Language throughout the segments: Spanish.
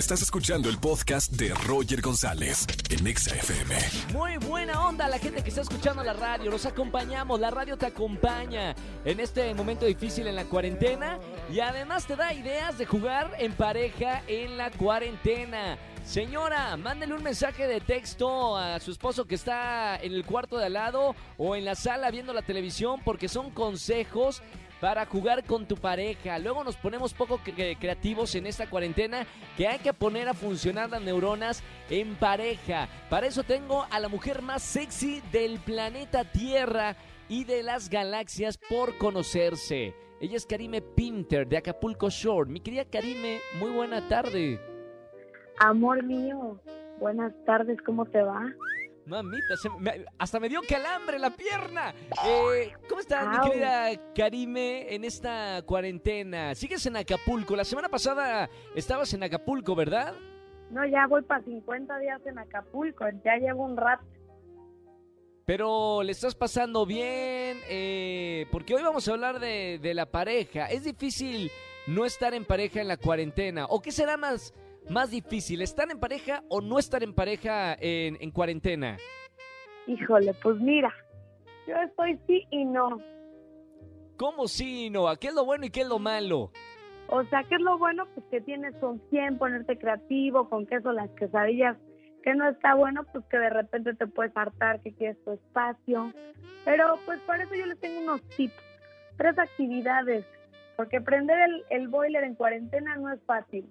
Estás escuchando el podcast de Roger González en Exa FM. Muy buena onda la gente que está escuchando la radio. Los acompañamos, la radio te acompaña en este momento difícil en la cuarentena y además te da ideas de jugar en pareja en la cuarentena. Señora, mándele un mensaje de texto a su esposo que está en el cuarto de al lado o en la sala viendo la televisión porque son consejos para jugar con tu pareja. Luego nos ponemos poco cre- creativos en esta cuarentena que hay que poner a funcionar las neuronas en pareja. Para eso tengo a la mujer más sexy del planeta Tierra y de las galaxias por conocerse. Ella es Karime Pinter de Acapulco Shore. Mi querida Karime, muy buena tarde. Amor mío, buenas tardes, ¿cómo te va? Mamita, se me- hasta me dio calambre la pierna. Eh, ¿Cómo estás, mi querida Karime, en esta cuarentena? ¿Sigues en Acapulco? La semana pasada estabas en Acapulco, ¿verdad? No, ya voy para 50 días en Acapulco, ya llevo un rato. Pero le estás pasando bien, eh, porque hoy vamos a hablar de, de la pareja. Es difícil no estar en pareja en la cuarentena. ¿O qué será más, más difícil, estar en pareja o no estar en pareja en, en cuarentena? Híjole, pues mira, yo estoy sí y no. ¿Cómo sí, no? ¿Qué es lo bueno y qué es lo malo? O sea, ¿qué es lo bueno? Pues que tienes con quién ponerte creativo, con queso las quesadillas. Que no está bueno, pues que de repente te puedes hartar, que quieres tu espacio. Pero pues para eso yo les tengo unos tips, tres actividades. Porque prender el, el boiler en cuarentena no es fácil.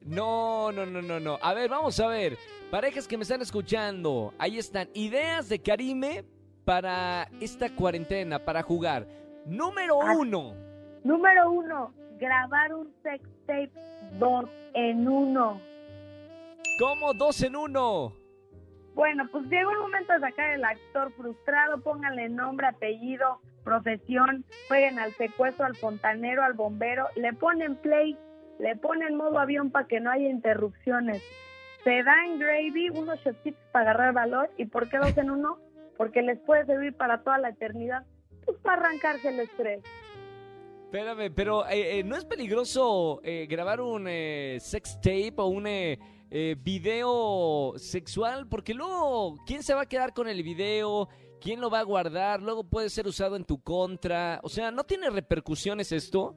No, no, no, no, no. A ver, vamos a ver. Parejas que me están escuchando, ahí están. Ideas de Karime para esta cuarentena, para jugar. Número Ah. uno. Número uno, grabar un sex tape dos en uno. ¿Cómo dos en uno? Bueno, pues llegó el momento de sacar el actor frustrado, pónganle nombre, apellido, profesión, jueguen al secuestro, al fontanero, al bombero, le ponen play, le ponen modo avión para que no haya interrupciones. Se dan gravy, unos shotsitos para agarrar valor, ¿y por qué dos en uno? Porque les puede servir para toda la eternidad, pues para arrancarse el estrés. Espérame, pero eh, eh, ¿no es peligroso eh, grabar un sex tape o un video sexual? Porque luego, ¿quién se va a quedar con el video? ¿Quién lo va a guardar? Luego puede ser usado en tu contra. O sea, ¿no tiene repercusiones esto?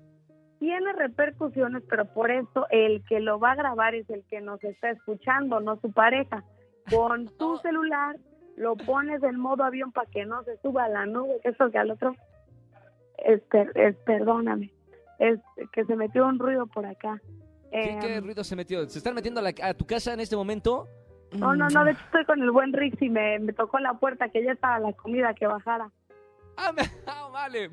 Tiene repercusiones, pero por eso el que lo va a grabar es el que nos está escuchando, no su pareja. Con tu celular lo pones en modo avión para que no se suba a la nube, eso que al otro, es, per- es- perdóname, es que se metió un ruido por acá. ¿Qué, Em, qué ruido se metió? ¿Se están metiendo a, la- a tu casa en este momento? no, no, no, de hecho estoy con el buen Rix y me, me tocó la puerta que ya estaba la comida que bajara. Ah, me- ah, vale.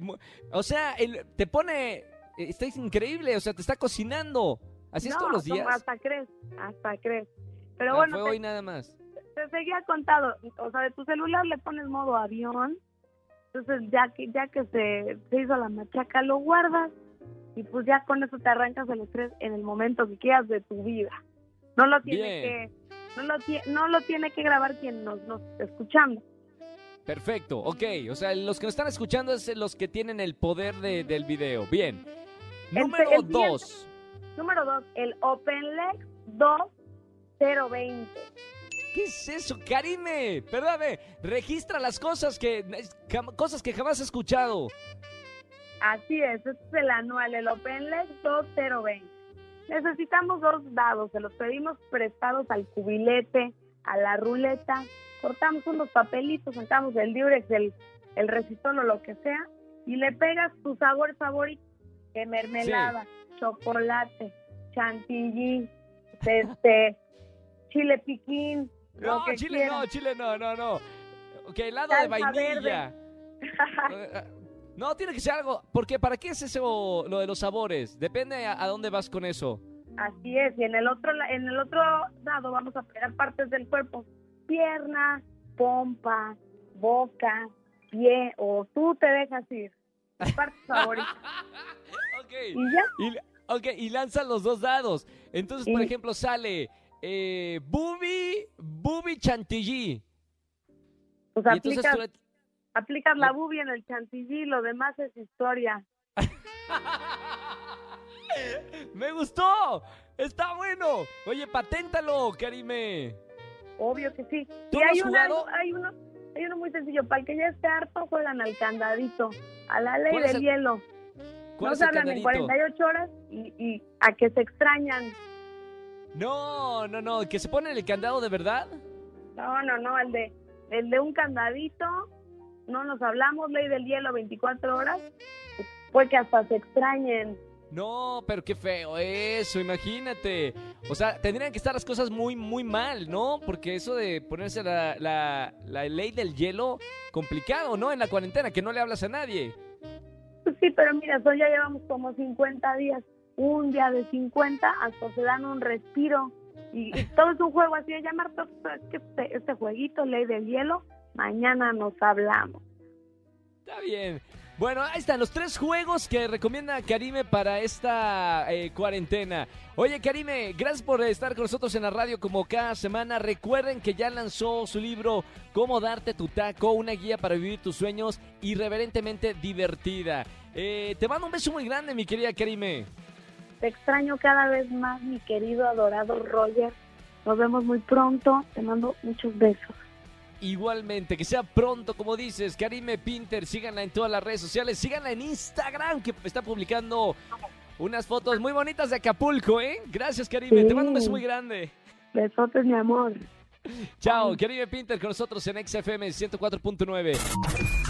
O sea, el- te pone... eh, Está increíble, o sea, te está cocinando. ¿Así es todos los días? hasta crees, hasta crees. Pero Ah, bueno, fue te- hoy nada más. te seguía contado, o sea, de tu celular le pones modo avión, entonces ya que ya que se, se hizo la machaca lo guardas y pues ya con eso te arrancas el estrés en el momento que quieras de tu vida. No lo tiene Bien. que no lo no lo tiene que grabar quien nos nos está escuchando. Perfecto, ok. O sea, los que nos están escuchando es los que tienen el poder de- del video. Bien. Número el siguiente- dos. Número dos, el OpenLex 2020. ¿Qué es eso, Karime? Perdóname. Registra las cosas que cosas que jamás he escuchado. Así es, este es el anual, el OpenLex 2020. Necesitamos dos dados, se los pedimos prestados al cubilete, a la ruleta, cortamos unos papelitos, sacamos el diurex, el, el resistol o lo que sea, y le pegas tu sabor favorito, que mermelada, chocolate, chantilly, este, chile piquín, lo No, que chile no, chile no, no, no. Ok, helado de vainilla. No, tiene que ser algo. Porque ¿para qué es eso lo de los sabores? Depende a, a dónde vas con eso. Así es, y en el otro en el otro lado vamos a pegar partes del cuerpo, pierna, pompa, boca, pie, o tú te dejas ir, partes favoritas. Y ya, Y, ok, y lanzan los dos dados. Entonces, por ejemplo, sale eh, Bubi, Bubi Chantilly. Pues aplicas, tú- aplicas la bubi en el chantilly, lo demás es historia. ¡Me gustó! ¡Está bueno! Oye, paténtalo, Karime. Obvio que sí. ¿Tú y hay, una- hay uno hay uno muy sencillo. Para el que ya esté harto, juegan al candadito, a la ley ¿Cuál es del el- hielo. ¿Cuál No es se el hablan en candadito? 48 horas y, y a que se extrañan. No, no, no, que se pone el candado de verdad. No, no, no, el de, el de un candadito, no nos hablamos, ley del hielo 24 horas, fue que hasta se extrañen. No, pero qué feo eso, imagínate. O sea, tendrían que estar las cosas muy, muy mal, ¿no? Porque eso de ponerse la, la, la ley del hielo, complicado, ¿no? En la cuarentena, que no le hablas a nadie. Sí, pero mira, eso ya llevamos como 50 días, un día de 50, hasta se dan un respiro. Y, todo es un juego así de llamar, este, este jueguito, ley del hielo, mañana nos hablamos. Está bien. Bueno, ahí están los tres juegos que recomienda Karime para esta eh, cuarentena. Oye, Karime, gracias por estar con nosotros en la radio como cada semana. Recuerden que ya lanzó su libro Cómo darte tu taco, una guía para vivir tus sueños irreverentemente divertida. Eh, te mando un beso muy grande, mi querida Karime. Te extraño cada vez más, mi querido adorado Roger. Nos vemos muy pronto. Te mando muchos besos. Igualmente, que sea pronto, como dices, Karime Pinter, síganla en todas las redes sociales, síganla en Instagram, que está publicando unas fotos muy bonitas de Acapulco, ¿eh? Gracias, Karime, te mando un beso muy grande. Besotes, mi amor. Chao, Karime Pinter con nosotros en XFM 104.9.